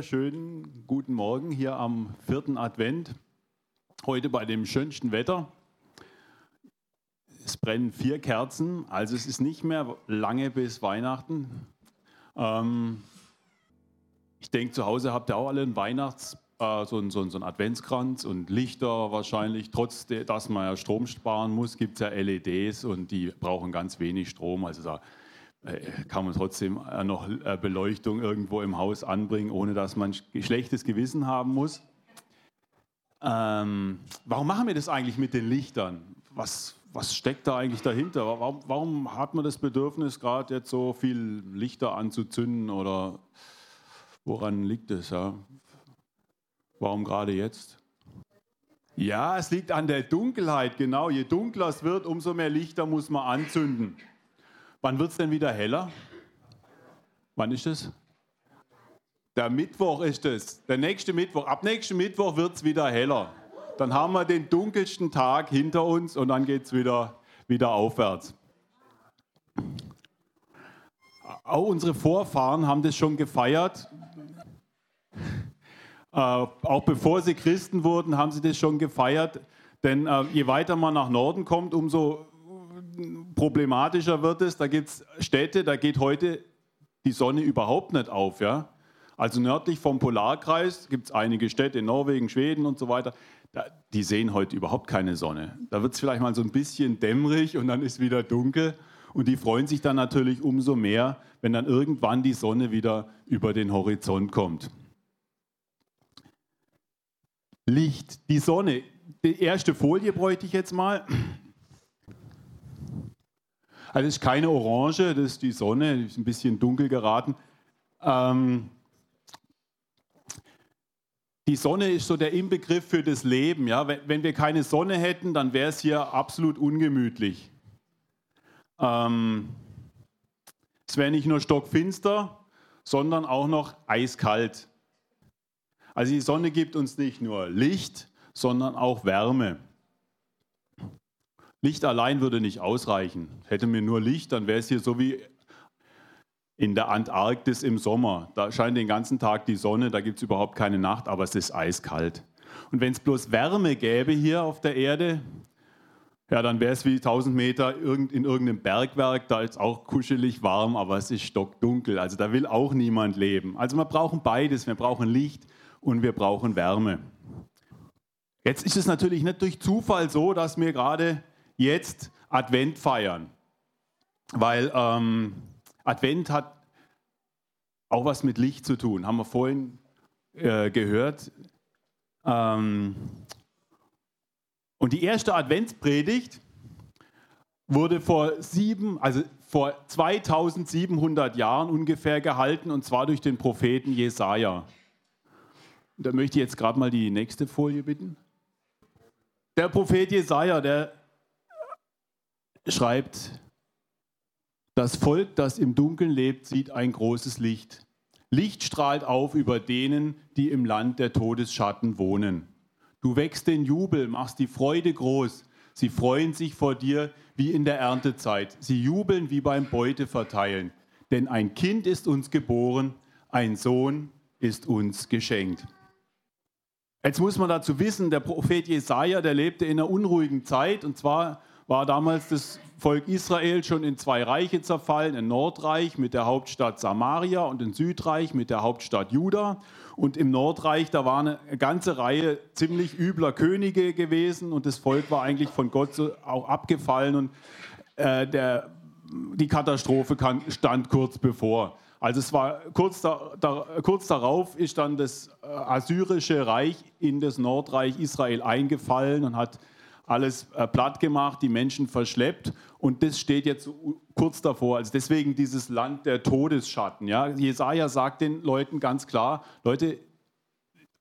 Schönen guten Morgen hier am vierten Advent. Heute bei dem schönsten Wetter. Es brennen vier Kerzen, also es ist nicht mehr lange bis Weihnachten. Ähm, ich denke, zu Hause habt ihr auch alle einen Weihnachts, äh, so, einen, so, so einen Adventskranz und Lichter wahrscheinlich. Trotz dass man ja Strom sparen muss, gibt es ja LEDs und die brauchen ganz wenig Strom. Also da kann man trotzdem äh, noch äh, Beleuchtung irgendwo im Haus anbringen, ohne dass man schlechtes Gewissen haben muss. Ähm, warum machen wir das eigentlich mit den Lichtern? Was, was steckt da eigentlich dahinter? Warum, warum hat man das Bedürfnis, gerade jetzt so viel Lichter anzuzünden oder woran liegt es? Ja? Warum gerade jetzt? Ja, es liegt an der Dunkelheit, genau. Je dunkler es wird, umso mehr Lichter muss man anzünden. Wann wird es denn wieder heller? Wann ist es? Der Mittwoch ist es. Der nächste Mittwoch. Ab nächsten Mittwoch wird es wieder heller. Dann haben wir den dunkelsten Tag hinter uns und dann geht es wieder, wieder aufwärts. Auch unsere Vorfahren haben das schon gefeiert. Äh, auch bevor sie Christen wurden, haben sie das schon gefeiert. Denn äh, je weiter man nach Norden kommt, umso problematischer wird es. Da gibt es Städte, da geht heute die Sonne überhaupt nicht auf. Ja? Also nördlich vom Polarkreis gibt es einige Städte in Norwegen, Schweden und so weiter. Da, die sehen heute überhaupt keine Sonne. Da wird es vielleicht mal so ein bisschen dämmerig und dann ist wieder dunkel. Und die freuen sich dann natürlich umso mehr, wenn dann irgendwann die Sonne wieder über den Horizont kommt. Licht, die Sonne. Die erste Folie bräuchte ich jetzt mal. Also das ist keine Orange, das ist die Sonne, die ist ein bisschen dunkel geraten. Ähm, die Sonne ist so der Inbegriff für das Leben. Ja? Wenn, wenn wir keine Sonne hätten, dann wäre es hier absolut ungemütlich. Ähm, es wäre nicht nur stockfinster, sondern auch noch eiskalt. Also die Sonne gibt uns nicht nur Licht, sondern auch Wärme. Licht allein würde nicht ausreichen. Hätte mir nur Licht, dann wäre es hier so wie in der Antarktis im Sommer. Da scheint den ganzen Tag die Sonne, da gibt es überhaupt keine Nacht, aber es ist eiskalt. Und wenn es bloß Wärme gäbe hier auf der Erde, ja, dann wäre es wie 1000 Meter in irgendeinem Bergwerk, da ist auch kuschelig warm, aber es ist stockdunkel. Also da will auch niemand leben. Also wir brauchen beides, wir brauchen Licht und wir brauchen Wärme. Jetzt ist es natürlich nicht durch Zufall so, dass wir gerade jetzt Advent feiern. Weil ähm, Advent hat auch was mit Licht zu tun, haben wir vorhin äh, gehört. Ähm, und die erste Adventspredigt wurde vor sieben, also vor 2700 Jahren ungefähr gehalten und zwar durch den Propheten Jesaja. Da möchte ich jetzt gerade mal die nächste Folie bitten. Der Prophet Jesaja, der schreibt, das Volk, das im Dunkeln lebt, sieht ein großes Licht. Licht strahlt auf über denen, die im Land der Todesschatten wohnen. Du wächst den Jubel, machst die Freude groß. Sie freuen sich vor dir wie in der Erntezeit. Sie jubeln wie beim Beuteverteilen. Denn ein Kind ist uns geboren, ein Sohn ist uns geschenkt. Jetzt muss man dazu wissen, der Prophet Jesaja, der lebte in einer unruhigen Zeit und zwar war damals das Volk Israel schon in zwei Reiche zerfallen, ein Nordreich mit der Hauptstadt Samaria und ein Südreich mit der Hauptstadt Juda. Und im Nordreich, da war eine ganze Reihe ziemlich übler Könige gewesen und das Volk war eigentlich von Gott so auch abgefallen und äh, der, die Katastrophe kann, stand kurz bevor. Also es war kurz, da, da, kurz darauf ist dann das äh, assyrische Reich in das Nordreich Israel eingefallen und hat alles äh, platt gemacht, die Menschen verschleppt und das steht jetzt kurz davor. Also deswegen dieses Land der Todesschatten. Ja? Jesaja sagt den Leuten ganz klar: Leute,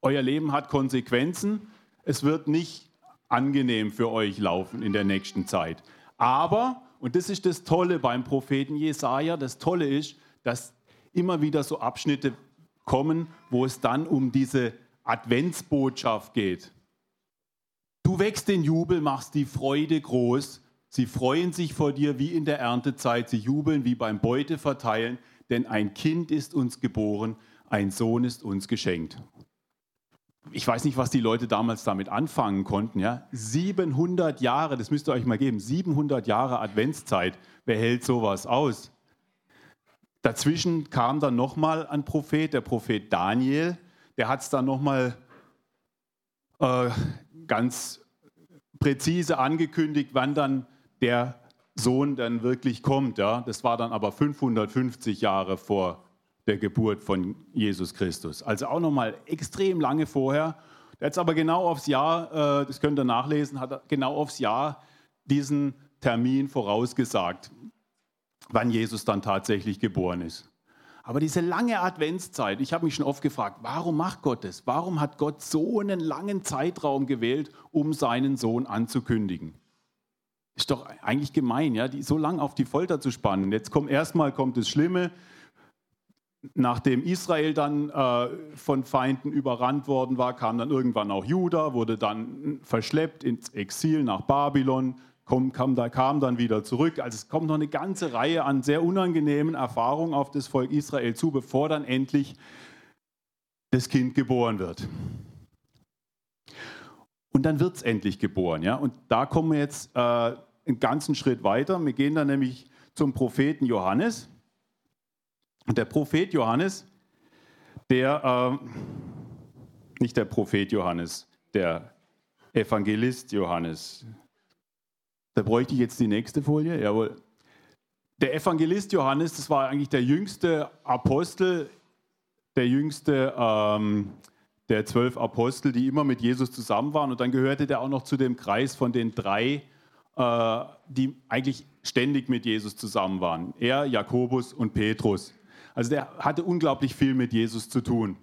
euer Leben hat Konsequenzen. Es wird nicht angenehm für euch laufen in der nächsten Zeit. Aber, und das ist das Tolle beim Propheten Jesaja, das Tolle ist, dass immer wieder so Abschnitte kommen, wo es dann um diese Adventsbotschaft geht. Du wächst den Jubel, machst die Freude groß. Sie freuen sich vor dir wie in der Erntezeit. Sie jubeln wie beim Beuteverteilen, denn ein Kind ist uns geboren, ein Sohn ist uns geschenkt. Ich weiß nicht, was die Leute damals damit anfangen konnten. Ja? 700 Jahre, das müsst ihr euch mal geben, 700 Jahre Adventszeit. Wer hält sowas aus? Dazwischen kam dann nochmal ein Prophet, der Prophet Daniel. Der hat es dann nochmal äh, ganz präzise angekündigt, wann dann der Sohn dann wirklich kommt. Ja? Das war dann aber 550 Jahre vor der Geburt von Jesus Christus. Also auch nochmal extrem lange vorher. Jetzt aber genau aufs Jahr, äh, das könnt ihr nachlesen, hat er genau aufs Jahr diesen Termin vorausgesagt, wann Jesus dann tatsächlich geboren ist. Aber diese lange Adventszeit, ich habe mich schon oft gefragt, warum macht Gott das? Warum hat Gott so einen langen Zeitraum gewählt, um seinen Sohn anzukündigen? Ist doch eigentlich gemein, ja, die so lange auf die Folter zu spannen. Jetzt kommt erstmal kommt das Schlimme, nachdem Israel dann äh, von Feinden überrannt worden war, kam dann irgendwann auch Juda, wurde dann verschleppt ins Exil nach Babylon, kam, kam, kam dann wieder zurück. Also es kommt noch eine ganze Reihe an sehr unangenehmen Erfahrungen auf das Volk Israel zu, bevor dann endlich das Kind geboren wird. Und dann wird es endlich geboren. Ja? Und da kommen wir jetzt äh, einen ganzen Schritt weiter. Wir gehen dann nämlich zum Propheten Johannes. Und der Prophet Johannes, der, äh, nicht der Prophet Johannes, der Evangelist Johannes. Da bräuchte ich jetzt die nächste Folie. Jawohl. Der Evangelist Johannes, das war eigentlich der jüngste Apostel, der jüngste ähm, der zwölf Apostel, die immer mit Jesus zusammen waren. Und dann gehörte der auch noch zu dem Kreis von den drei, äh, die eigentlich ständig mit Jesus zusammen waren. Er, Jakobus und Petrus. Also der hatte unglaublich viel mit Jesus zu tun.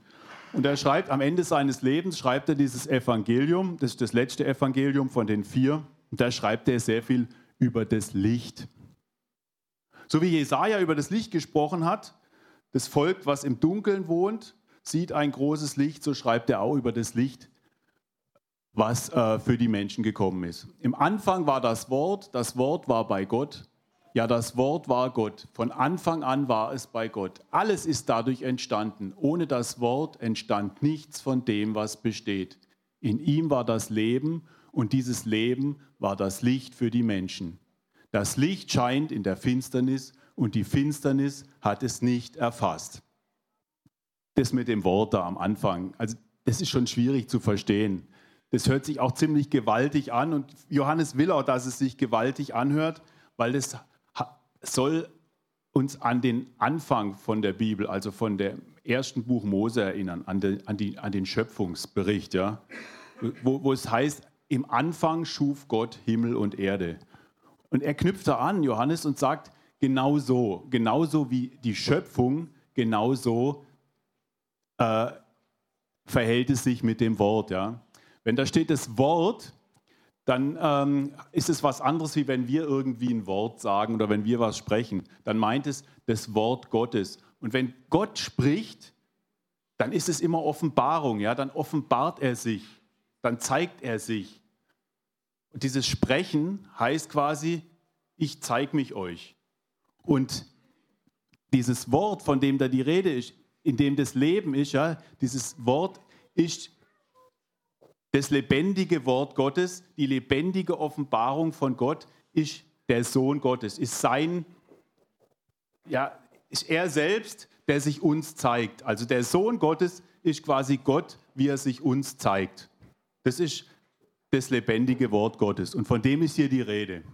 Und er schreibt am Ende seines Lebens, schreibt er dieses Evangelium, das ist das letzte Evangelium von den vier, und da schreibt er sehr viel über das Licht. So wie Jesaja über das Licht gesprochen hat, das Volk, was im Dunkeln wohnt, sieht ein großes Licht, so schreibt er auch über das Licht, was äh, für die Menschen gekommen ist. Im Anfang war das Wort, das Wort war bei Gott ja, das Wort war Gott. Von Anfang an war es bei Gott. Alles ist dadurch entstanden. Ohne das Wort entstand nichts von dem, was besteht. In ihm war das Leben und dieses Leben war das Licht für die Menschen. Das Licht scheint in der Finsternis und die Finsternis hat es nicht erfasst. Das mit dem Wort da am Anfang, also das ist schon schwierig zu verstehen. Das hört sich auch ziemlich gewaltig an und Johannes will auch, dass es sich gewaltig anhört, weil das soll uns an den Anfang von der Bibel, also von dem ersten Buch Mose erinnern, an, den, an, die, an den Schöpfungsbericht, ja? wo, wo es heißt, im Anfang schuf Gott Himmel und Erde. Und er knüpft da an, Johannes, und sagt, genau so, genauso wie die Schöpfung, genauso äh, verhält es sich mit dem Wort. Ja? Wenn da steht das Wort, dann ähm, ist es was anderes, wie wenn wir irgendwie ein Wort sagen oder wenn wir was sprechen. Dann meint es das Wort Gottes. Und wenn Gott spricht, dann ist es immer Offenbarung. Ja? Dann offenbart er sich, dann zeigt er sich. Und dieses Sprechen heißt quasi, ich zeige mich euch. Und dieses Wort, von dem da die Rede ist, in dem das Leben ist, ja, dieses Wort ist das lebendige Wort Gottes, die lebendige Offenbarung von Gott ist der Sohn Gottes, ist sein, ja, ist er selbst, der sich uns zeigt. Also der Sohn Gottes ist quasi Gott, wie er sich uns zeigt. Das ist das lebendige Wort Gottes und von dem ist hier die Rede.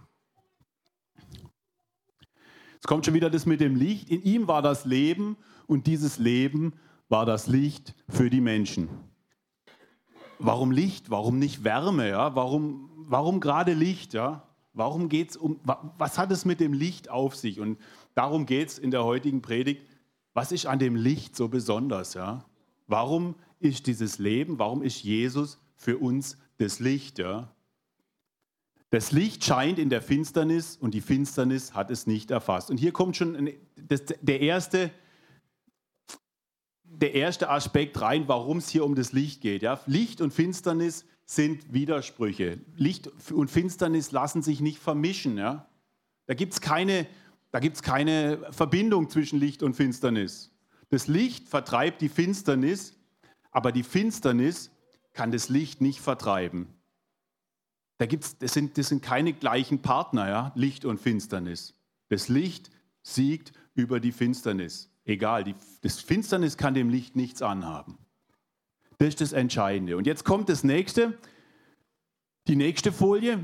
Jetzt kommt schon wieder das mit dem Licht. In ihm war das Leben und dieses Leben war das Licht für die Menschen. Warum Licht? Warum nicht Wärme? Ja? Warum, warum gerade Licht? Ja? Warum geht's um, was hat es mit dem Licht auf sich? Und darum geht es in der heutigen Predigt. Was ist an dem Licht so besonders? Ja? Warum ist dieses Leben, warum ist Jesus für uns das Licht? Ja? Das Licht scheint in der Finsternis und die Finsternis hat es nicht erfasst. Und hier kommt schon das, der erste der erste Aspekt rein, warum es hier um das Licht geht. Ja? Licht und Finsternis sind Widersprüche. Licht und Finsternis lassen sich nicht vermischen. Ja? Da gibt es keine, keine Verbindung zwischen Licht und Finsternis. Das Licht vertreibt die Finsternis, aber die Finsternis kann das Licht nicht vertreiben. Da gibt's, das, sind, das sind keine gleichen Partner, ja? Licht und Finsternis. Das Licht siegt über die Finsternis. Egal, die, das Finsternis kann dem Licht nichts anhaben. Das ist das Entscheidende. Und jetzt kommt das nächste, die nächste Folie.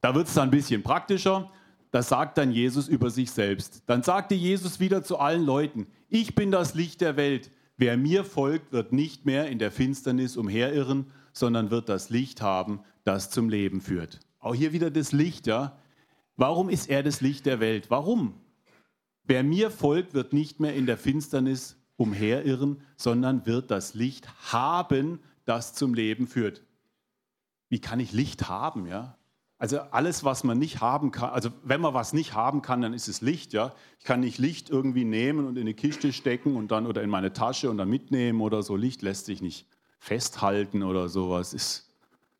Da wird es dann ein bisschen praktischer. Das sagt dann Jesus über sich selbst. Dann sagte Jesus wieder zu allen Leuten, ich bin das Licht der Welt. Wer mir folgt, wird nicht mehr in der Finsternis umherirren, sondern wird das Licht haben, das zum Leben führt. Auch hier wieder das Licht, ja. Warum ist er das Licht der Welt? Warum? Wer mir folgt, wird nicht mehr in der Finsternis umherirren, sondern wird das Licht haben, das zum Leben führt. Wie kann ich Licht haben, ja? Also alles, was man nicht haben kann, also wenn man was nicht haben kann, dann ist es Licht, ja. Ich kann nicht Licht irgendwie nehmen und in eine Kiste stecken und dann oder in meine Tasche und dann mitnehmen oder so. Licht lässt sich nicht festhalten oder sowas, ist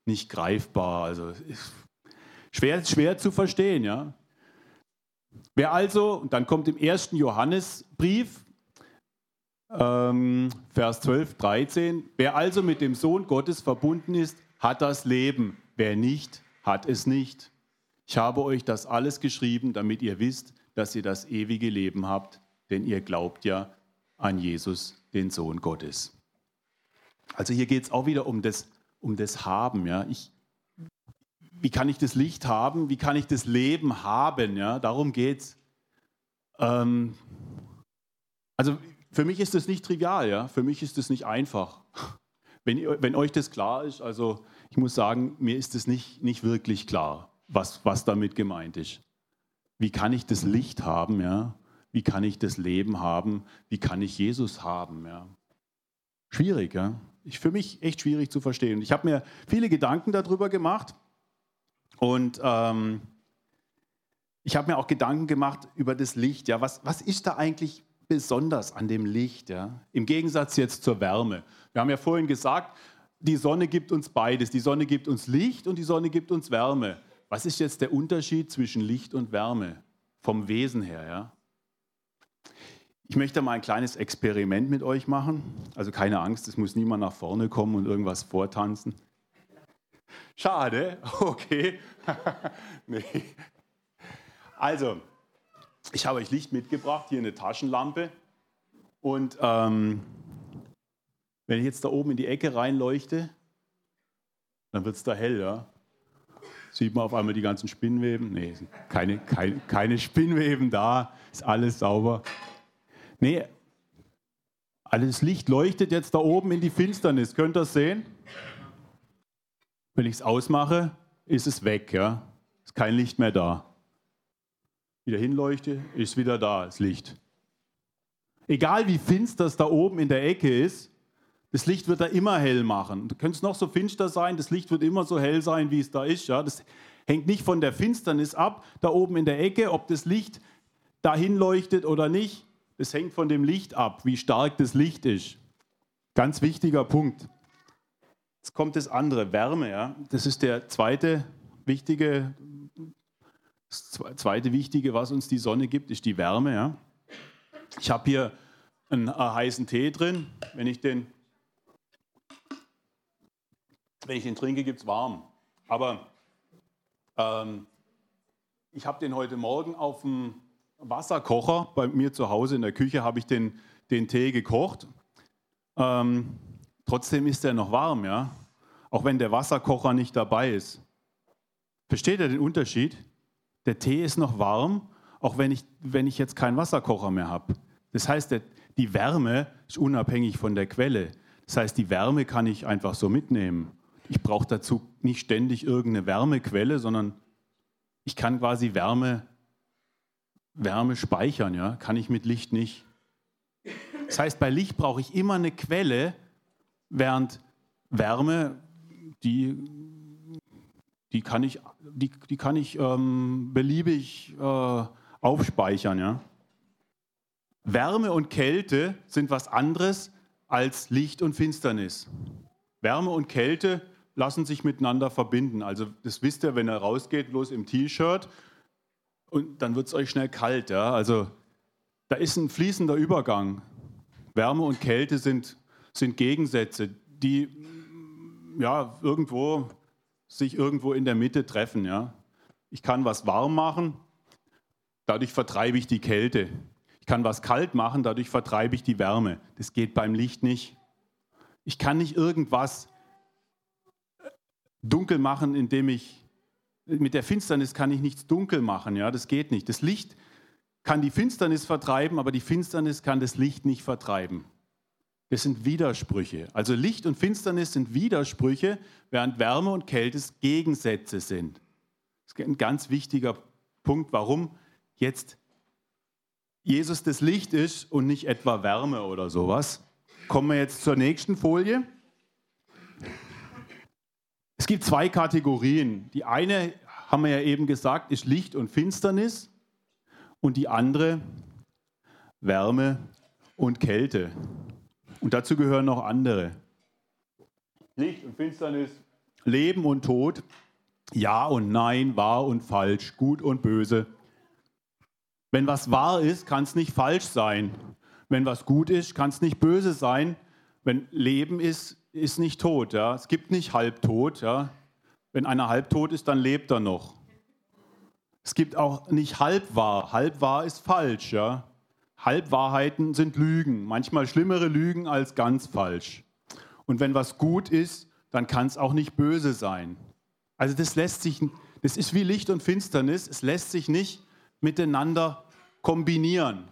nicht greifbar, also schwer, schwer zu verstehen, ja. Wer also, und dann kommt im ersten Johannesbrief, ähm, Vers 12, 13, wer also mit dem Sohn Gottes verbunden ist, hat das Leben. Wer nicht, hat es nicht. Ich habe euch das alles geschrieben, damit ihr wisst, dass ihr das ewige Leben habt, denn ihr glaubt ja an Jesus, den Sohn Gottes. Also hier geht es auch wieder um das, um das Haben. Ja? Ich, wie kann ich das Licht haben? Wie kann ich das Leben haben? Ja? Darum geht es. Ähm, also für mich ist das nicht trivial, ja? für mich ist das nicht einfach. Wenn, wenn euch das klar ist, also ich muss sagen, mir ist es nicht, nicht wirklich klar, was, was damit gemeint ist. Wie kann ich das Licht haben, ja? Wie kann ich das Leben haben? Wie kann ich Jesus haben, ja? Schwierig, ja? Ich, für mich echt schwierig zu verstehen. Ich habe mir viele Gedanken darüber gemacht und ähm, ich habe mir auch Gedanken gemacht über das Licht. Ja, was, was ist da eigentlich besonders an dem Licht? Ja? Im Gegensatz jetzt zur Wärme. Wir haben ja vorhin gesagt, die Sonne gibt uns beides. Die Sonne gibt uns Licht und die Sonne gibt uns Wärme. Was ist jetzt der Unterschied zwischen Licht und Wärme vom Wesen her? Ja? Ich möchte mal ein kleines Experiment mit euch machen. Also keine Angst, es muss niemand nach vorne kommen und irgendwas vortanzen. Schade, okay. nee. Also, ich habe euch Licht mitgebracht, hier eine Taschenlampe. Und ähm, wenn ich jetzt da oben in die Ecke reinleuchte, dann wird es da hell, ja. Sieht man auf einmal die ganzen Spinnweben? Nee, keine, keine, keine Spinnweben da, ist alles sauber. Nee, alles Licht leuchtet jetzt da oben in die Finsternis. Könnt ihr das sehen? Wenn ich es ausmache, ist es weg, ja. Ist kein Licht mehr da. Wieder hinleuchte, ist wieder da, das Licht. Egal wie finster es da oben in der Ecke ist, das Licht wird da immer hell machen. Du könntest noch so finster sein, das Licht wird immer so hell sein, wie es da ist. Ja? Das hängt nicht von der Finsternis ab, da oben in der Ecke, ob das Licht dahin leuchtet oder nicht. Das hängt von dem Licht ab, wie stark das Licht ist. Ganz wichtiger Punkt. Jetzt kommt das andere, Wärme. Ja? Das ist der zweite wichtige, das zweite Wichtige, was uns die Sonne gibt, ist die Wärme. Ja? Ich habe hier einen heißen Tee drin. Wenn ich den wenn ich den trinke, gibt es warm. Aber ähm, ich habe den heute Morgen auf dem Wasserkocher bei mir zu Hause in der Küche habe ich den, den Tee gekocht. Ähm, trotzdem ist er noch warm, ja. Auch wenn der Wasserkocher nicht dabei ist. Versteht ihr den Unterschied? Der Tee ist noch warm, auch wenn ich, wenn ich jetzt keinen Wasserkocher mehr habe. Das heißt, der, die Wärme ist unabhängig von der Quelle. Das heißt, die Wärme kann ich einfach so mitnehmen. Ich brauche dazu nicht ständig irgendeine Wärmequelle, sondern ich kann quasi Wärme, Wärme speichern, ja? kann ich mit Licht nicht. Das heißt, bei Licht brauche ich immer eine Quelle, während Wärme, die, die kann ich, die, die kann ich ähm, beliebig äh, aufspeichern. Ja? Wärme und Kälte sind was anderes als Licht und Finsternis. Wärme und Kälte lassen sich miteinander verbinden. Also das wisst ihr, wenn ihr rausgeht, bloß im T-Shirt und dann wird es euch schnell kalt. Ja? Also da ist ein fließender Übergang. Wärme und Kälte sind, sind Gegensätze, die ja, irgendwo, sich irgendwo in der Mitte treffen. Ja. Ich kann was warm machen, dadurch vertreibe ich die Kälte. Ich kann was kalt machen, dadurch vertreibe ich die Wärme. Das geht beim Licht nicht. Ich kann nicht irgendwas dunkel machen, indem ich mit der Finsternis kann ich nichts dunkel machen, ja, das geht nicht. Das Licht kann die Finsternis vertreiben, aber die Finsternis kann das Licht nicht vertreiben. Das sind Widersprüche. Also Licht und Finsternis sind Widersprüche, während Wärme und Kälte Gegensätze sind. Das ist ein ganz wichtiger Punkt, warum jetzt Jesus das Licht ist und nicht etwa Wärme oder sowas. Kommen wir jetzt zur nächsten Folie. Es gibt zwei Kategorien. Die eine, haben wir ja eben gesagt, ist Licht und Finsternis und die andere Wärme und Kälte. Und dazu gehören noch andere. Licht und Finsternis, Leben und Tod, Ja und Nein, wahr und falsch, gut und böse. Wenn was wahr ist, kann es nicht falsch sein. Wenn was gut ist, kann es nicht böse sein. Wenn Leben ist, ist nicht tot. Ja? Es gibt nicht halbtot. Ja? Wenn einer halbtot ist, dann lebt er noch. Es gibt auch nicht halbwahr. Halbwahr ist falsch. Ja? Halbwahrheiten sind Lügen. Manchmal schlimmere Lügen als ganz falsch. Und wenn was gut ist, dann kann es auch nicht böse sein. Also das lässt sich, das ist wie Licht und Finsternis. Es lässt sich nicht miteinander kombinieren.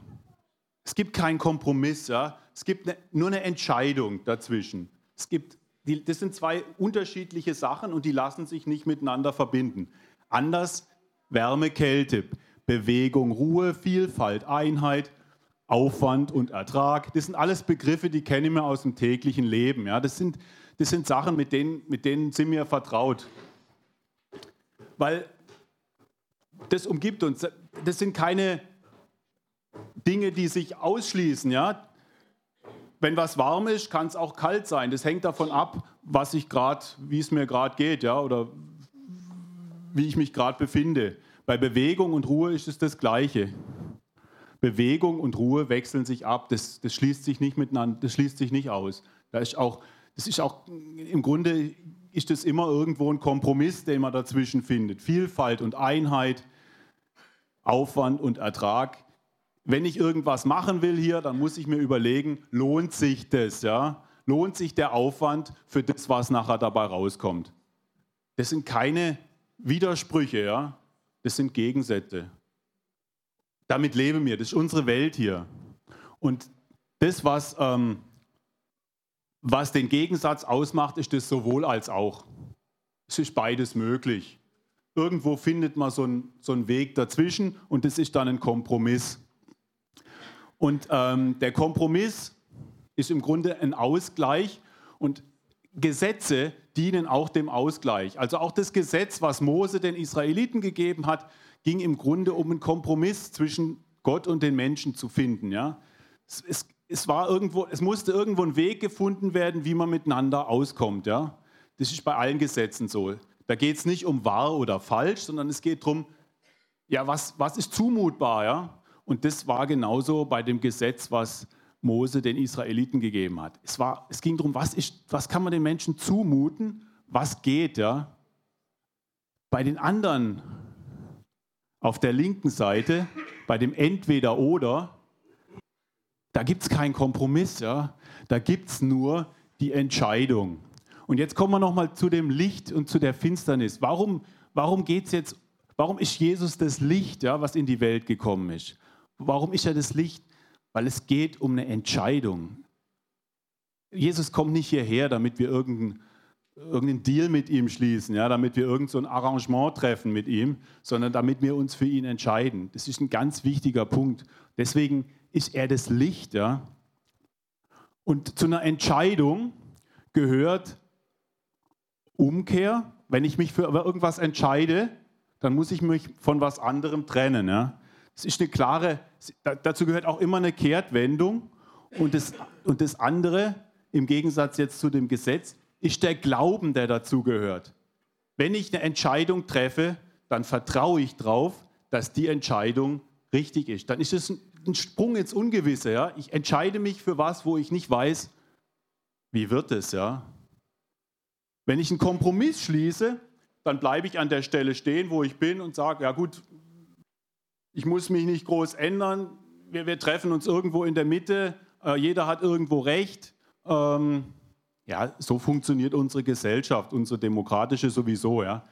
Es gibt keinen Kompromiss. Ja? Es gibt eine, nur eine Entscheidung dazwischen. Es gibt, die, das sind zwei unterschiedliche Sachen und die lassen sich nicht miteinander verbinden. Anders Wärme, Kälte, Bewegung, Ruhe, Vielfalt, Einheit, Aufwand und Ertrag. Das sind alles Begriffe, die kennen wir aus dem täglichen Leben. Ja, das, sind, das sind Sachen, mit denen, mit denen sind wir vertraut. Weil das umgibt uns. Das sind keine Dinge, die sich ausschließen. Ja? Wenn was warm ist, kann es auch kalt sein. Das hängt davon ab, was ich gerade, wie es mir gerade geht, ja, oder wie ich mich gerade befinde. Bei Bewegung und Ruhe ist es das Gleiche. Bewegung und Ruhe wechseln sich ab. Das, das schließt sich nicht miteinander, das schließt sich nicht aus. Da ist auch, das ist auch im Grunde ist das immer irgendwo ein Kompromiss, den man dazwischen findet. Vielfalt und Einheit, Aufwand und Ertrag wenn ich irgendwas machen will hier, dann muss ich mir überlegen, lohnt sich das? Ja? Lohnt sich der Aufwand für das, was nachher dabei rauskommt? Das sind keine Widersprüche, ja? das sind Gegensätze. Damit leben wir, das ist unsere Welt hier. Und das, was, ähm, was den Gegensatz ausmacht, ist das sowohl als auch. Es ist beides möglich. Irgendwo findet man so einen, so einen Weg dazwischen und das ist dann ein Kompromiss. Und ähm, der Kompromiss ist im Grunde ein Ausgleich und Gesetze dienen auch dem Ausgleich. Also auch das Gesetz, was Mose den Israeliten gegeben hat, ging im Grunde um einen Kompromiss zwischen Gott und den Menschen zu finden. Ja? Es, es, es, war irgendwo, es musste irgendwo ein Weg gefunden werden, wie man miteinander auskommt. Ja? Das ist bei allen Gesetzen so. Da geht es nicht um wahr oder falsch, sondern es geht darum, ja, was, was ist zumutbar? Ja? Und das war genauso bei dem Gesetz, was Mose den Israeliten gegeben hat. Es, war, es ging darum, was, ist, was kann man den Menschen zumuten, was geht. Ja? Bei den anderen auf der linken Seite, bei dem Entweder-Oder, da gibt es keinen Kompromiss. Ja? Da gibt es nur die Entscheidung. Und jetzt kommen wir nochmal zu dem Licht und zu der Finsternis. Warum, warum geht jetzt, warum ist Jesus das Licht, ja, was in die Welt gekommen ist? Warum ist er das Licht? Weil es geht um eine Entscheidung. Jesus kommt nicht hierher, damit wir irgendeinen irgendeinen Deal mit ihm schließen, ja, damit wir irgendein so Arrangement treffen mit ihm, sondern damit wir uns für ihn entscheiden. Das ist ein ganz wichtiger Punkt. Deswegen ist er das Licht. Ja. Und zu einer Entscheidung gehört Umkehr. Wenn ich mich für irgendwas entscheide, dann muss ich mich von was anderem trennen. Ja. Es ist eine klare, dazu gehört auch immer eine Kehrtwendung. Und das, und das andere, im Gegensatz jetzt zu dem Gesetz, ist der Glauben, der dazu gehört. Wenn ich eine Entscheidung treffe, dann vertraue ich darauf, dass die Entscheidung richtig ist. Dann ist es ein Sprung ins Ungewisse. Ja? Ich entscheide mich für was, wo ich nicht weiß, wie wird es. Ja? Wenn ich einen Kompromiss schließe, dann bleibe ich an der Stelle stehen, wo ich bin und sage, ja gut, ich muss mich nicht groß ändern, wir, wir treffen uns irgendwo in der Mitte, äh, jeder hat irgendwo recht. Ähm, ja, so funktioniert unsere Gesellschaft, unsere demokratische sowieso. Ja.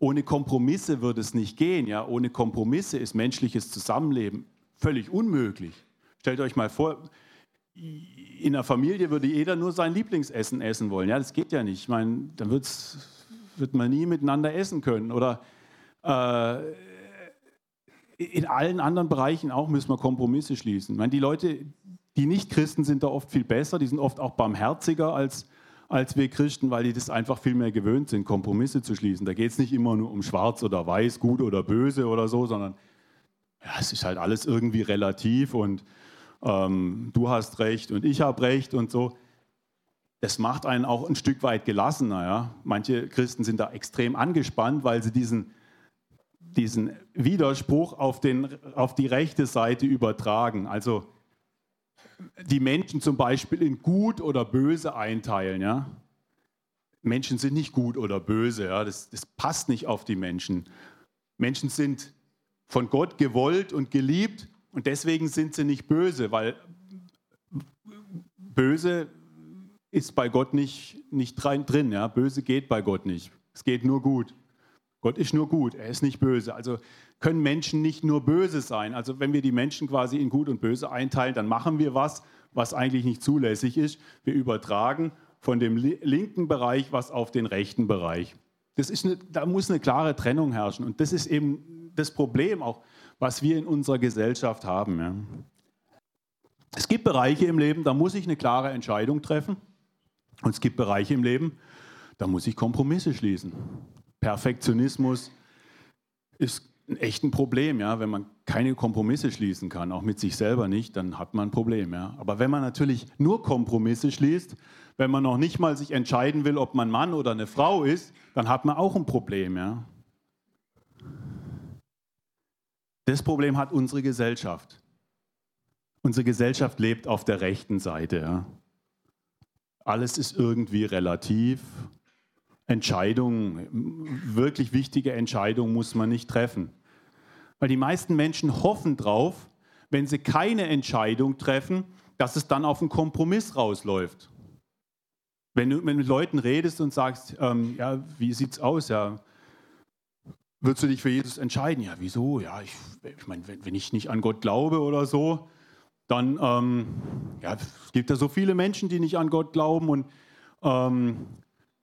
Ohne Kompromisse würde es nicht gehen. Ja. Ohne Kompromisse ist menschliches Zusammenleben völlig unmöglich. Stellt euch mal vor, in einer Familie würde jeder nur sein Lieblingsessen essen wollen. Ja, das geht ja nicht. Ich meine, dann wird man nie miteinander essen können. Oder äh, in allen anderen Bereichen auch müssen wir Kompromisse schließen. Ich meine, die Leute, die Nicht-Christen sind da oft viel besser, die sind oft auch barmherziger als, als wir Christen, weil die das einfach viel mehr gewöhnt sind, Kompromisse zu schließen. Da geht es nicht immer nur um schwarz oder weiß, gut oder böse oder so, sondern ja, es ist halt alles irgendwie relativ und ähm, du hast recht und ich habe recht und so. Das macht einen auch ein Stück weit gelassener. Ja? Manche Christen sind da extrem angespannt, weil sie diesen, diesen Widerspruch auf, den, auf die rechte Seite übertragen. Also die Menschen zum Beispiel in gut oder böse einteilen. Ja? Menschen sind nicht gut oder böse, ja? das, das passt nicht auf die Menschen. Menschen sind von Gott gewollt und geliebt und deswegen sind sie nicht böse, weil böse ist bei Gott nicht, nicht drin. Ja? Böse geht bei Gott nicht. Es geht nur gut. Gott ist nur gut, er ist nicht böse. Also können Menschen nicht nur böse sein. Also wenn wir die Menschen quasi in gut und böse einteilen, dann machen wir was, was eigentlich nicht zulässig ist. Wir übertragen von dem linken Bereich was auf den rechten Bereich. Das ist eine, da muss eine klare Trennung herrschen. Und das ist eben das Problem auch, was wir in unserer Gesellschaft haben. Ja. Es gibt Bereiche im Leben, da muss ich eine klare Entscheidung treffen. Und es gibt Bereiche im Leben, da muss ich Kompromisse schließen. Perfektionismus ist ein echtes Problem, ja. Wenn man keine Kompromisse schließen kann, auch mit sich selber nicht, dann hat man ein Problem, ja. Aber wenn man natürlich nur Kompromisse schließt, wenn man noch nicht mal sich entscheiden will, ob man Mann oder eine Frau ist, dann hat man auch ein Problem, ja. Das Problem hat unsere Gesellschaft. Unsere Gesellschaft lebt auf der rechten Seite. Ja. Alles ist irgendwie relativ Entscheidungen, wirklich wichtige Entscheidungen muss man nicht treffen. Weil die meisten Menschen hoffen drauf, wenn sie keine Entscheidung treffen, dass es dann auf einen Kompromiss rausläuft. Wenn du mit Leuten redest und sagst, ähm, ja, wie sieht's aus, ja, würdest du dich für Jesus entscheiden? Ja, wieso? Ja, ich, ich meine, wenn, wenn, ich nicht an Gott glaube oder so, dann ähm, ja, es gibt ja so viele Menschen, die nicht an Gott glauben und ähm,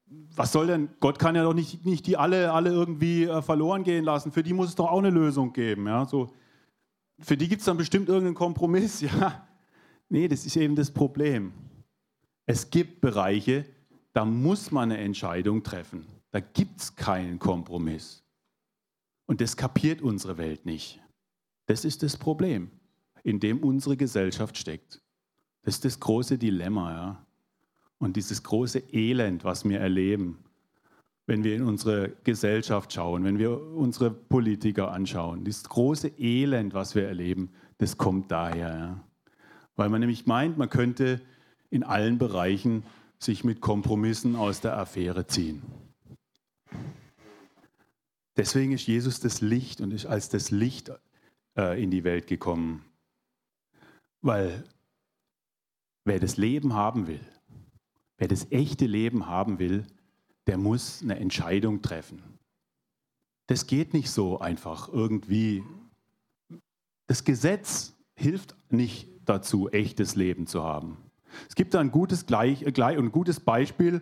was soll denn, Gott kann ja doch nicht, nicht die alle, alle irgendwie äh, verloren gehen lassen. Für die muss es doch auch eine Lösung geben. Ja? So, für die gibt es dann bestimmt irgendeinen Kompromiss. Ja? Nee, das ist eben das Problem. Es gibt Bereiche, da muss man eine Entscheidung treffen. Da gibt es keinen Kompromiss. Und das kapiert unsere Welt nicht. Das ist das Problem, in dem unsere Gesellschaft steckt. Das ist das große Dilemma. Ja? Und dieses große Elend, was wir erleben, wenn wir in unsere Gesellschaft schauen, wenn wir unsere Politiker anschauen. Dieses große Elend, was wir erleben, das kommt daher. Ja. Weil man nämlich meint, man könnte in allen Bereichen sich mit Kompromissen aus der Affäre ziehen. Deswegen ist Jesus das Licht und ist als das Licht äh, in die Welt gekommen. Weil wer das Leben haben will, Wer das echte Leben haben will, der muss eine Entscheidung treffen. Das geht nicht so einfach irgendwie. Das Gesetz hilft nicht dazu, echtes Leben zu haben. Es gibt da ein gutes, gleich, gleich, ein gutes Beispiel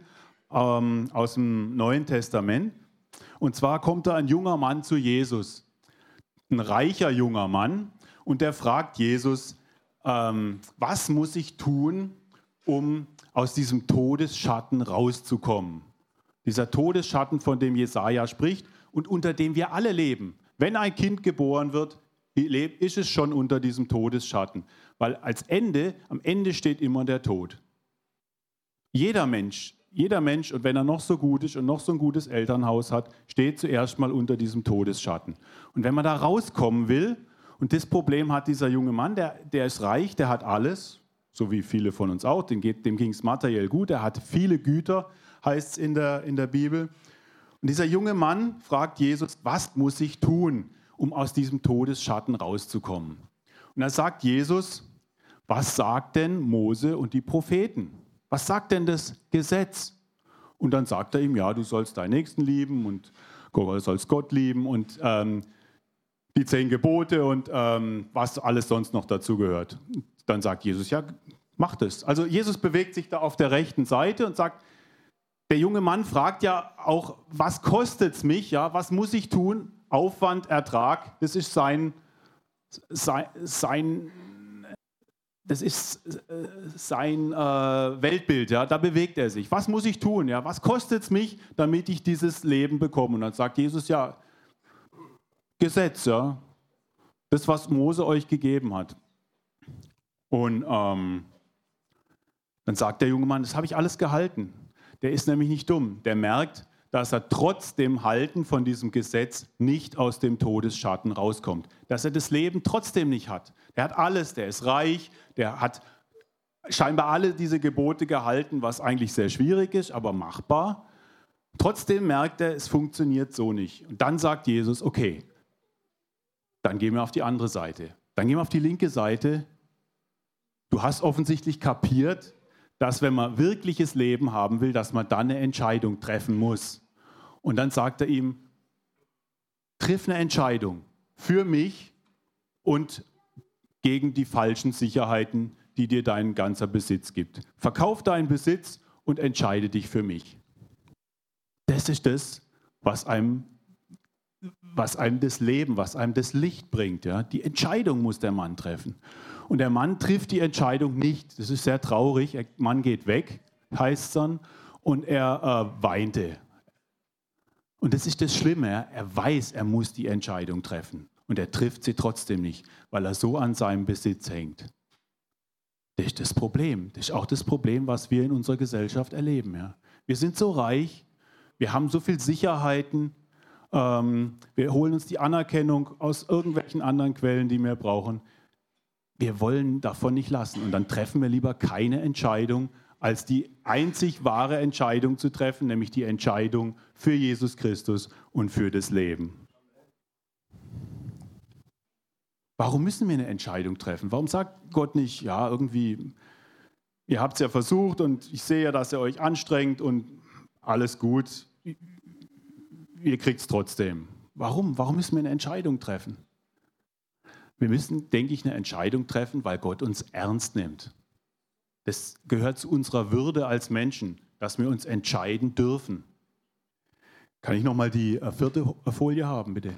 ähm, aus dem Neuen Testament. Und zwar kommt da ein junger Mann zu Jesus, ein reicher junger Mann, und der fragt Jesus, ähm, was muss ich tun, um aus diesem Todesschatten rauszukommen. Dieser Todesschatten, von dem Jesaja spricht und unter dem wir alle leben. Wenn ein Kind geboren wird, ist es schon unter diesem Todesschatten. Weil als Ende, am Ende steht immer der Tod. Jeder Mensch, jeder Mensch, und wenn er noch so gut ist und noch so ein gutes Elternhaus hat, steht zuerst mal unter diesem Todesschatten. Und wenn man da rauskommen will Und das Problem hat dieser junge Mann, der, der ist reich, der hat alles, so wie viele von uns auch, dem, dem ging es materiell gut, er hat viele Güter, heißt es in der, in der Bibel. Und dieser junge Mann fragt Jesus, was muss ich tun, um aus diesem Todesschatten rauszukommen? Und da sagt Jesus, was sagt denn Mose und die Propheten? Was sagt denn das Gesetz? Und dann sagt er ihm, ja, du sollst deinen Nächsten lieben und du sollst Gott lieben und ähm, die zehn Gebote und ähm, was alles sonst noch dazu gehört. Dann sagt Jesus, ja, mach das. Also Jesus bewegt sich da auf der rechten Seite und sagt, der junge Mann fragt ja auch, was kostet es mich, ja, was muss ich tun? Aufwand, Ertrag, das ist sein, sein, sein das ist äh, sein äh, Weltbild, ja, da bewegt er sich. Was muss ich tun? Ja? Was kostet es mich, damit ich dieses Leben bekomme? Und dann sagt Jesus, ja, Gesetz, ja, das, was Mose euch gegeben hat. Und ähm, dann sagt der junge Mann, das habe ich alles gehalten. Der ist nämlich nicht dumm. Der merkt, dass er trotz dem Halten von diesem Gesetz nicht aus dem Todesschatten rauskommt. Dass er das Leben trotzdem nicht hat. Der hat alles, der ist reich, der hat scheinbar alle diese Gebote gehalten, was eigentlich sehr schwierig ist, aber machbar. Trotzdem merkt er, es funktioniert so nicht. Und dann sagt Jesus, okay, dann gehen wir auf die andere Seite. Dann gehen wir auf die linke Seite. Du hast offensichtlich kapiert, dass wenn man wirkliches Leben haben will, dass man dann eine Entscheidung treffen muss. Und dann sagt er ihm, triff eine Entscheidung für mich und gegen die falschen Sicherheiten, die dir dein ganzer Besitz gibt. Verkauf deinen Besitz und entscheide dich für mich. Das ist das, was einem, was einem das Leben, was einem das Licht bringt. Ja? Die Entscheidung muss der Mann treffen. Und der Mann trifft die Entscheidung nicht. Das ist sehr traurig. Der Mann geht weg, heißt es dann, und er äh, weinte. Und das ist das Schlimme. Er weiß, er muss die Entscheidung treffen. Und er trifft sie trotzdem nicht, weil er so an seinem Besitz hängt. Das ist das Problem. Das ist auch das Problem, was wir in unserer Gesellschaft erleben. Ja. Wir sind so reich, wir haben so viele Sicherheiten, ähm, wir holen uns die Anerkennung aus irgendwelchen anderen Quellen, die wir brauchen. Wir wollen davon nicht lassen. Und dann treffen wir lieber keine Entscheidung, als die einzig wahre Entscheidung zu treffen, nämlich die Entscheidung für Jesus Christus und für das Leben. Warum müssen wir eine Entscheidung treffen? Warum sagt Gott nicht, ja, irgendwie, ihr habt es ja versucht und ich sehe ja, dass ihr euch anstrengt und alles gut, ihr kriegt es trotzdem. Warum? Warum müssen wir eine Entscheidung treffen? Wir müssen, denke ich, eine Entscheidung treffen, weil Gott uns ernst nimmt. Das gehört zu unserer Würde als Menschen, dass wir uns entscheiden dürfen. Kann ich noch mal die äh, vierte Folie haben, bitte?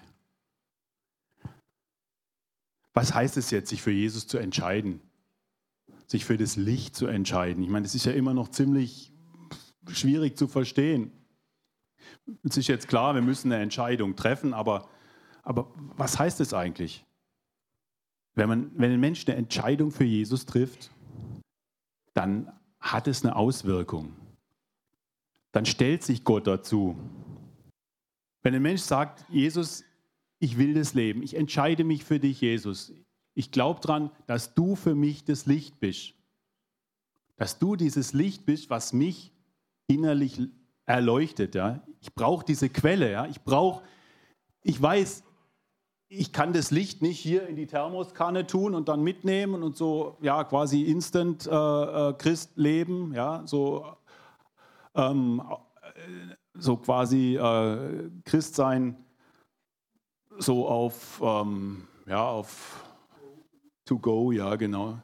Was heißt es jetzt, sich für Jesus zu entscheiden? Sich für das Licht zu entscheiden? Ich meine, das ist ja immer noch ziemlich schwierig zu verstehen. Es ist jetzt klar, wir müssen eine Entscheidung treffen, aber, aber was heißt es eigentlich? Wenn, man, wenn ein Mensch eine Entscheidung für Jesus trifft, dann hat es eine Auswirkung. Dann stellt sich Gott dazu. Wenn ein Mensch sagt, Jesus, ich will das Leben, ich entscheide mich für dich, Jesus. Ich glaube daran, dass du für mich das Licht bist. Dass du dieses Licht bist, was mich innerlich erleuchtet. Ja? Ich brauche diese Quelle. Ja? Ich brauche, ich weiß, ich kann das Licht nicht hier in die Thermoskanne tun und dann mitnehmen und so ja quasi instant äh, äh, Christ leben, ja so ähm, äh, so quasi äh, Christ sein so auf ähm, ja auf to go ja genau.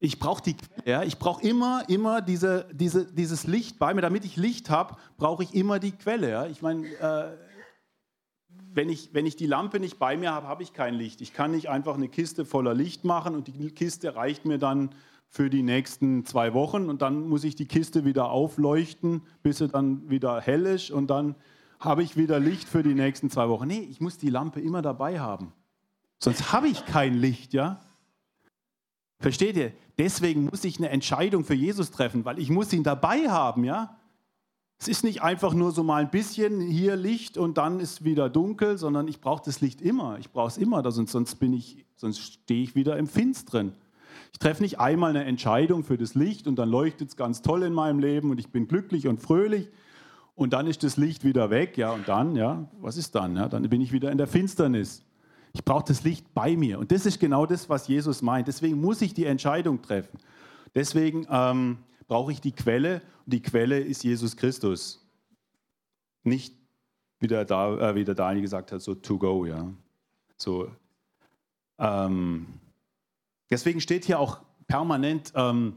Ich brauche die ja, ich brauche immer immer diese, diese, dieses Licht bei mir, damit ich Licht habe, brauche ich immer die Quelle. Ja? Ich meine äh, wenn ich, wenn ich die Lampe nicht bei mir habe, habe ich kein Licht. Ich kann nicht einfach eine Kiste voller Licht machen und die Kiste reicht mir dann für die nächsten zwei Wochen und dann muss ich die Kiste wieder aufleuchten, bis sie dann wieder hell ist und dann habe ich wieder Licht für die nächsten zwei Wochen. Nee, ich muss die Lampe immer dabei haben. Sonst habe ich kein Licht, ja? Versteht ihr? Deswegen muss ich eine Entscheidung für Jesus treffen, weil ich muss ihn dabei haben, ja? Es ist nicht einfach nur so mal ein bisschen hier Licht und dann ist wieder dunkel, sondern ich brauche das Licht immer. Ich brauche es immer, sonst, bin sonst stehe ich wieder im Finsteren. Ich treffe nicht einmal eine Entscheidung für das Licht und dann leuchtet es ganz toll in meinem Leben und ich bin glücklich und fröhlich und dann ist das Licht wieder weg, ja, und dann, ja, was ist dann? Ja, dann bin ich wieder in der Finsternis. Ich brauche das Licht bei mir. Und das ist genau das, was Jesus meint. Deswegen muss ich die Entscheidung treffen. Deswegen ähm, brauche ich die Quelle und die Quelle ist Jesus Christus. Nicht, wie der, da, äh, wie der Daniel gesagt hat, so to go, ja. So, ähm, deswegen steht hier auch permanent, ähm,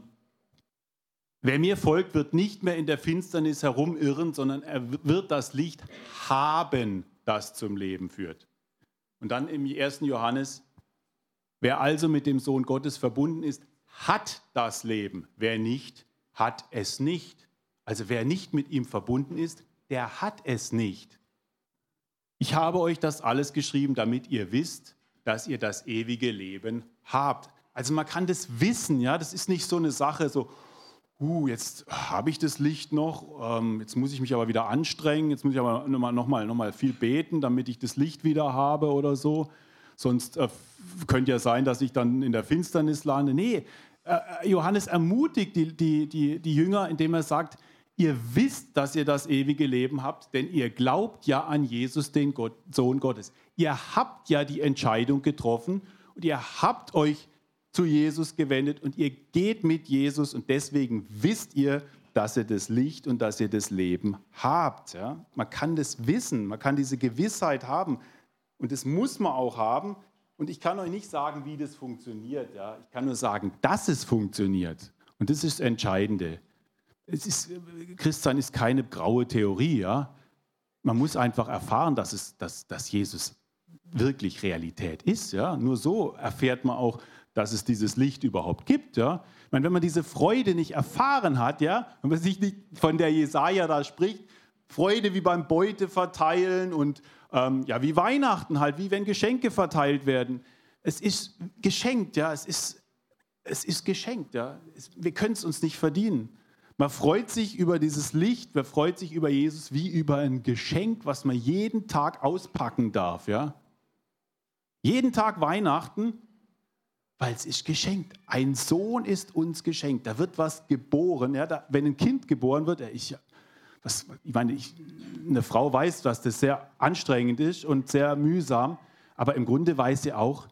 wer mir folgt, wird nicht mehr in der Finsternis herumirren, sondern er wird das Licht haben, das zum Leben führt. Und dann im 1. Johannes, wer also mit dem Sohn Gottes verbunden ist, hat das Leben. Wer nicht, hat es nicht. Also wer nicht mit ihm verbunden ist, der hat es nicht. Ich habe euch das alles geschrieben, damit ihr wisst, dass ihr das ewige Leben habt. Also man kann das wissen, ja, das ist nicht so eine Sache, so, uh, jetzt habe ich das Licht noch, ähm, jetzt muss ich mich aber wieder anstrengen, jetzt muss ich aber nochmal noch mal, noch mal viel beten, damit ich das Licht wieder habe oder so. Sonst äh, könnte ja sein, dass ich dann in der Finsternis lande. Nee, Johannes ermutigt die, die, die, die Jünger, indem er sagt, ihr wisst, dass ihr das ewige Leben habt, denn ihr glaubt ja an Jesus, den Gott, Sohn Gottes. Ihr habt ja die Entscheidung getroffen und ihr habt euch zu Jesus gewendet und ihr geht mit Jesus und deswegen wisst ihr, dass ihr das Licht und dass ihr das Leben habt. Ja? Man kann das wissen, man kann diese Gewissheit haben und das muss man auch haben, und ich kann euch nicht sagen, wie das funktioniert. Ja? Ich kann nur sagen, dass es funktioniert. Und das ist das Entscheidende. Es ist, Christsein ist keine graue Theorie. Ja? Man muss einfach erfahren, dass, es, dass, dass Jesus wirklich Realität ist. Ja? Nur so erfährt man auch, dass es dieses Licht überhaupt gibt. Ja? Meine, wenn man diese Freude nicht erfahren hat, ja, wenn man sich nicht von der Jesaja da spricht, Freude wie beim Beute verteilen und ähm, ja, wie Weihnachten halt, wie wenn Geschenke verteilt werden. Es ist geschenkt, ja, es ist, es ist geschenkt, ja. Es, wir können es uns nicht verdienen. Man freut sich über dieses Licht, man freut sich über Jesus wie über ein Geschenk, was man jeden Tag auspacken darf, ja. Jeden Tag Weihnachten, weil es ist geschenkt. Ein Sohn ist uns geschenkt. Da wird was geboren. Ja, da, wenn ein Kind geboren wird, ja, ich, was, ich meine, ich, eine Frau weiß, dass das sehr anstrengend ist und sehr mühsam, aber im Grunde weiß sie auch,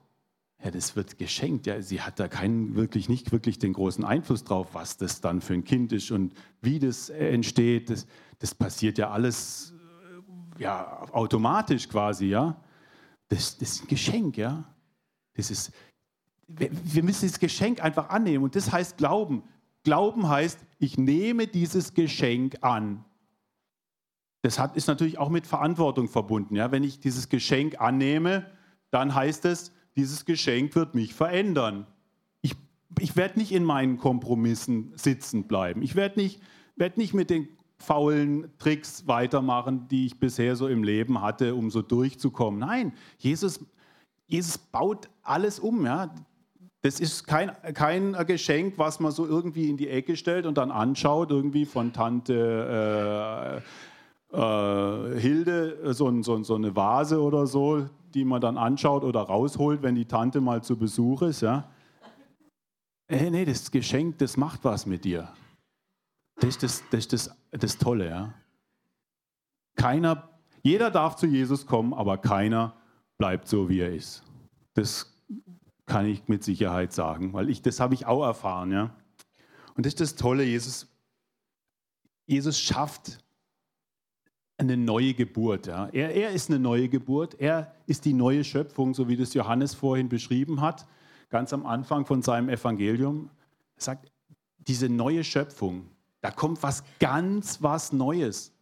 ja, das wird geschenkt. Ja, sie hat da keinen wirklich nicht wirklich den großen Einfluss drauf, was das dann für ein Kind ist und wie das entsteht. Das, das passiert ja alles äh, ja, automatisch quasi, ja. Das, das ist ein Geschenk, ja. Das ist, wir müssen das Geschenk einfach annehmen und das heißt Glauben. Glauben heißt, ich nehme dieses Geschenk an. Das hat, ist natürlich auch mit Verantwortung verbunden. Ja? Wenn ich dieses Geschenk annehme, dann heißt es, dieses Geschenk wird mich verändern. Ich, ich werde nicht in meinen Kompromissen sitzen bleiben. Ich werde nicht, werd nicht mit den faulen Tricks weitermachen, die ich bisher so im Leben hatte, um so durchzukommen. Nein, Jesus, Jesus baut alles um. Ja? Das ist kein, kein Geschenk, was man so irgendwie in die Ecke stellt und dann anschaut, irgendwie von Tante äh, äh, Hilde äh, so, so, so, eine Vase oder so, die man dann anschaut oder rausholt, wenn die Tante mal zu Besuch ist. Ja? Hey, nee, das Geschenk, das macht was mit dir. Das ist das, das, das, das Tolle. Ja? Keiner, jeder darf zu Jesus kommen, aber keiner bleibt so, wie er ist. Das kann ich mit Sicherheit sagen, weil ich, das habe ich auch erfahren. Ja? Und das ist das Tolle, Jesus, Jesus schafft eine neue Geburt. Ja. Er, er ist eine neue Geburt. Er ist die neue Schöpfung, so wie das Johannes vorhin beschrieben hat, ganz am Anfang von seinem Evangelium. Er sagt, diese neue Schöpfung, da kommt was ganz was Neues.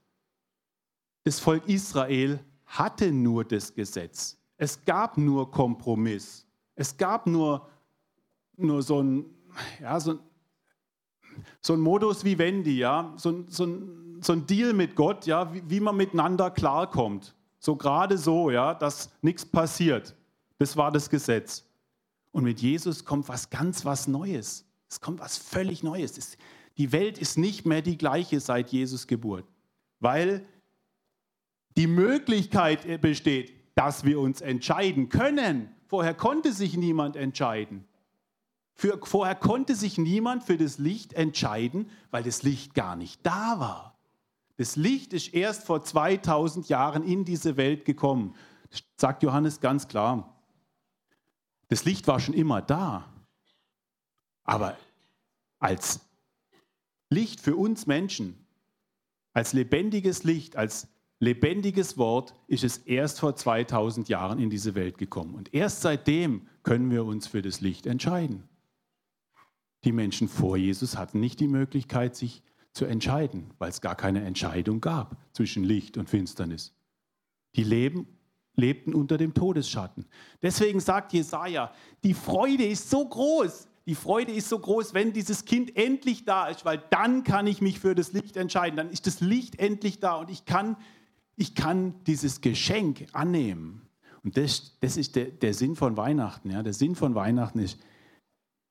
Das Volk Israel hatte nur das Gesetz. Es gab nur Kompromiss. Es gab nur, nur so ein, ja, so, so ein Modus vivendi, ja, so, so ein so ein Deal mit Gott, ja, wie, wie man miteinander klarkommt. So gerade so, ja, dass nichts passiert. Das war das Gesetz. Und mit Jesus kommt was ganz was Neues. Es kommt was völlig Neues. Es, die Welt ist nicht mehr die gleiche seit Jesus Geburt. weil die Möglichkeit besteht, dass wir uns entscheiden können. Vorher konnte sich niemand entscheiden. Für, vorher konnte sich niemand für das Licht entscheiden, weil das Licht gar nicht da war. Das Licht ist erst vor 2000 Jahren in diese Welt gekommen. Das sagt Johannes ganz klar. Das Licht war schon immer da. Aber als Licht für uns Menschen, als lebendiges Licht, als lebendiges Wort ist es erst vor 2000 Jahren in diese Welt gekommen. Und erst seitdem können wir uns für das Licht entscheiden. Die Menschen vor Jesus hatten nicht die Möglichkeit, sich zu entscheiden, weil es gar keine Entscheidung gab zwischen Licht und Finsternis. Die leben, lebten unter dem Todesschatten. Deswegen sagt Jesaja: Die Freude ist so groß. Die Freude ist so groß, wenn dieses Kind endlich da ist, weil dann kann ich mich für das Licht entscheiden. Dann ist das Licht endlich da und ich kann, ich kann dieses Geschenk annehmen. Und das, das ist der, der Sinn von Weihnachten. Ja? Der Sinn von Weihnachten ist,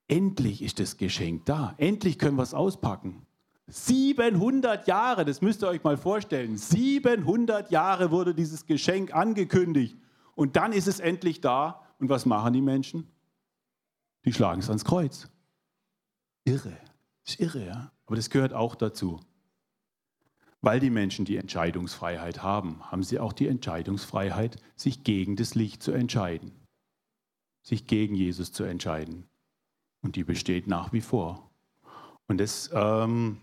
Endlich ist das Geschenk da. Endlich können wir es auspacken. 700 Jahre, das müsst ihr euch mal vorstellen. 700 Jahre wurde dieses Geschenk angekündigt. Und dann ist es endlich da. Und was machen die Menschen? Die schlagen es ans Kreuz. Irre. Das ist irre, ja. Aber das gehört auch dazu. Weil die Menschen die Entscheidungsfreiheit haben, haben sie auch die Entscheidungsfreiheit, sich gegen das Licht zu entscheiden. Sich gegen Jesus zu entscheiden. Und die besteht nach wie vor. Und das ähm,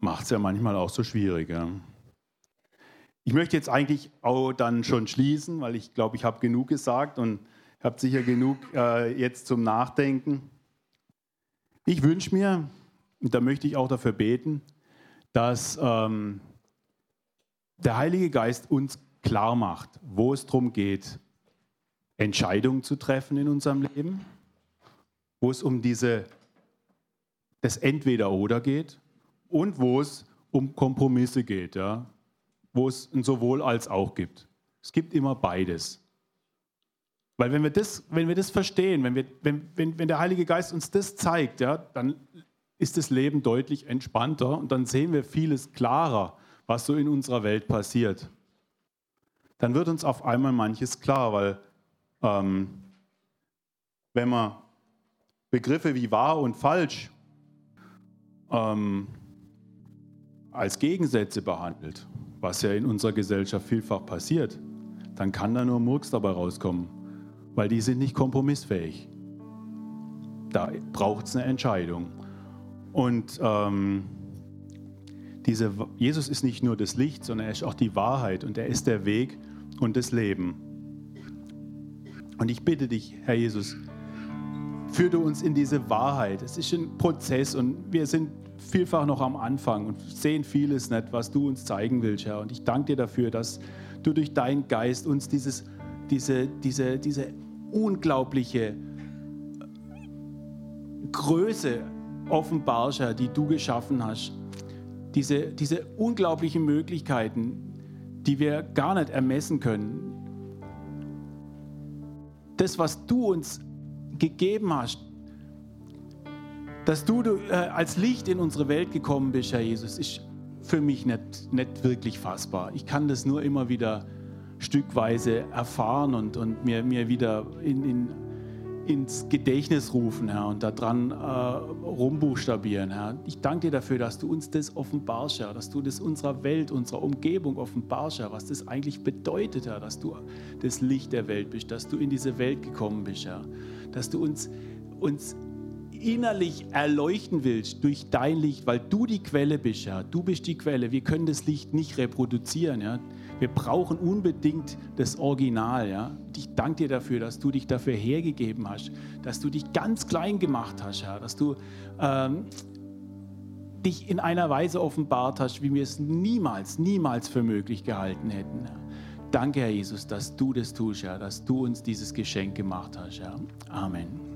macht es ja manchmal auch so schwierig. Ja. Ich möchte jetzt eigentlich auch dann schon schließen, weil ich glaube, ich habe genug gesagt und habe sicher genug äh, jetzt zum Nachdenken. Ich wünsche mir, und da möchte ich auch dafür beten, dass ähm, der Heilige Geist uns klar macht, wo es darum geht, Entscheidungen zu treffen in unserem Leben wo es um diese, das Entweder-Oder geht und wo es um Kompromisse geht, ja? wo es ein sowohl als auch gibt. Es gibt immer beides. Weil wenn wir das, wenn wir das verstehen, wenn, wir, wenn, wenn, wenn der Heilige Geist uns das zeigt, ja, dann ist das Leben deutlich entspannter und dann sehen wir vieles klarer, was so in unserer Welt passiert. Dann wird uns auf einmal manches klar, weil ähm, wenn man Begriffe wie wahr und falsch ähm, als Gegensätze behandelt, was ja in unserer Gesellschaft vielfach passiert, dann kann da nur Murks dabei rauskommen, weil die sind nicht kompromissfähig. Da braucht es eine Entscheidung. Und ähm, diese, Jesus ist nicht nur das Licht, sondern er ist auch die Wahrheit und er ist der Weg und das Leben. Und ich bitte dich, Herr Jesus, Führe uns in diese Wahrheit. Es ist ein Prozess und wir sind vielfach noch am Anfang und sehen vieles nicht, was du uns zeigen willst, Herr. Und ich danke dir dafür, dass du durch deinen Geist uns dieses, diese, diese, diese unglaubliche Größe offenbarst, Herr, die du geschaffen hast. Diese, diese unglaublichen Möglichkeiten, die wir gar nicht ermessen können. Das, was du uns gegeben hast, dass du, du äh, als Licht in unsere Welt gekommen bist, Herr Jesus, ist für mich nicht, nicht wirklich fassbar. Ich kann das nur immer wieder stückweise erfahren und, und mir, mir wieder in, in, ins Gedächtnis rufen, Herr, und daran äh, rumbuchstabieren, Herr. Ich danke dir dafür, dass du uns das offenbarst, Herr, dass du das unserer Welt, unserer Umgebung offenbarst, Herr, was das eigentlich bedeutet, Herr, dass du das Licht der Welt bist, dass du in diese Welt gekommen bist, Herr dass du uns, uns innerlich erleuchten willst durch dein Licht, weil du die Quelle bist, ja. Du bist die Quelle. Wir können das Licht nicht reproduzieren, ja. Wir brauchen unbedingt das Original, ja. Ich danke dir dafür, dass du dich dafür hergegeben hast, dass du dich ganz klein gemacht hast, ja. Dass du ähm, dich in einer Weise offenbart hast, wie wir es niemals, niemals für möglich gehalten hätten. Ja. Danke, Herr Jesus, dass du das tust, ja, dass du uns dieses Geschenk gemacht hast. Ja. Amen.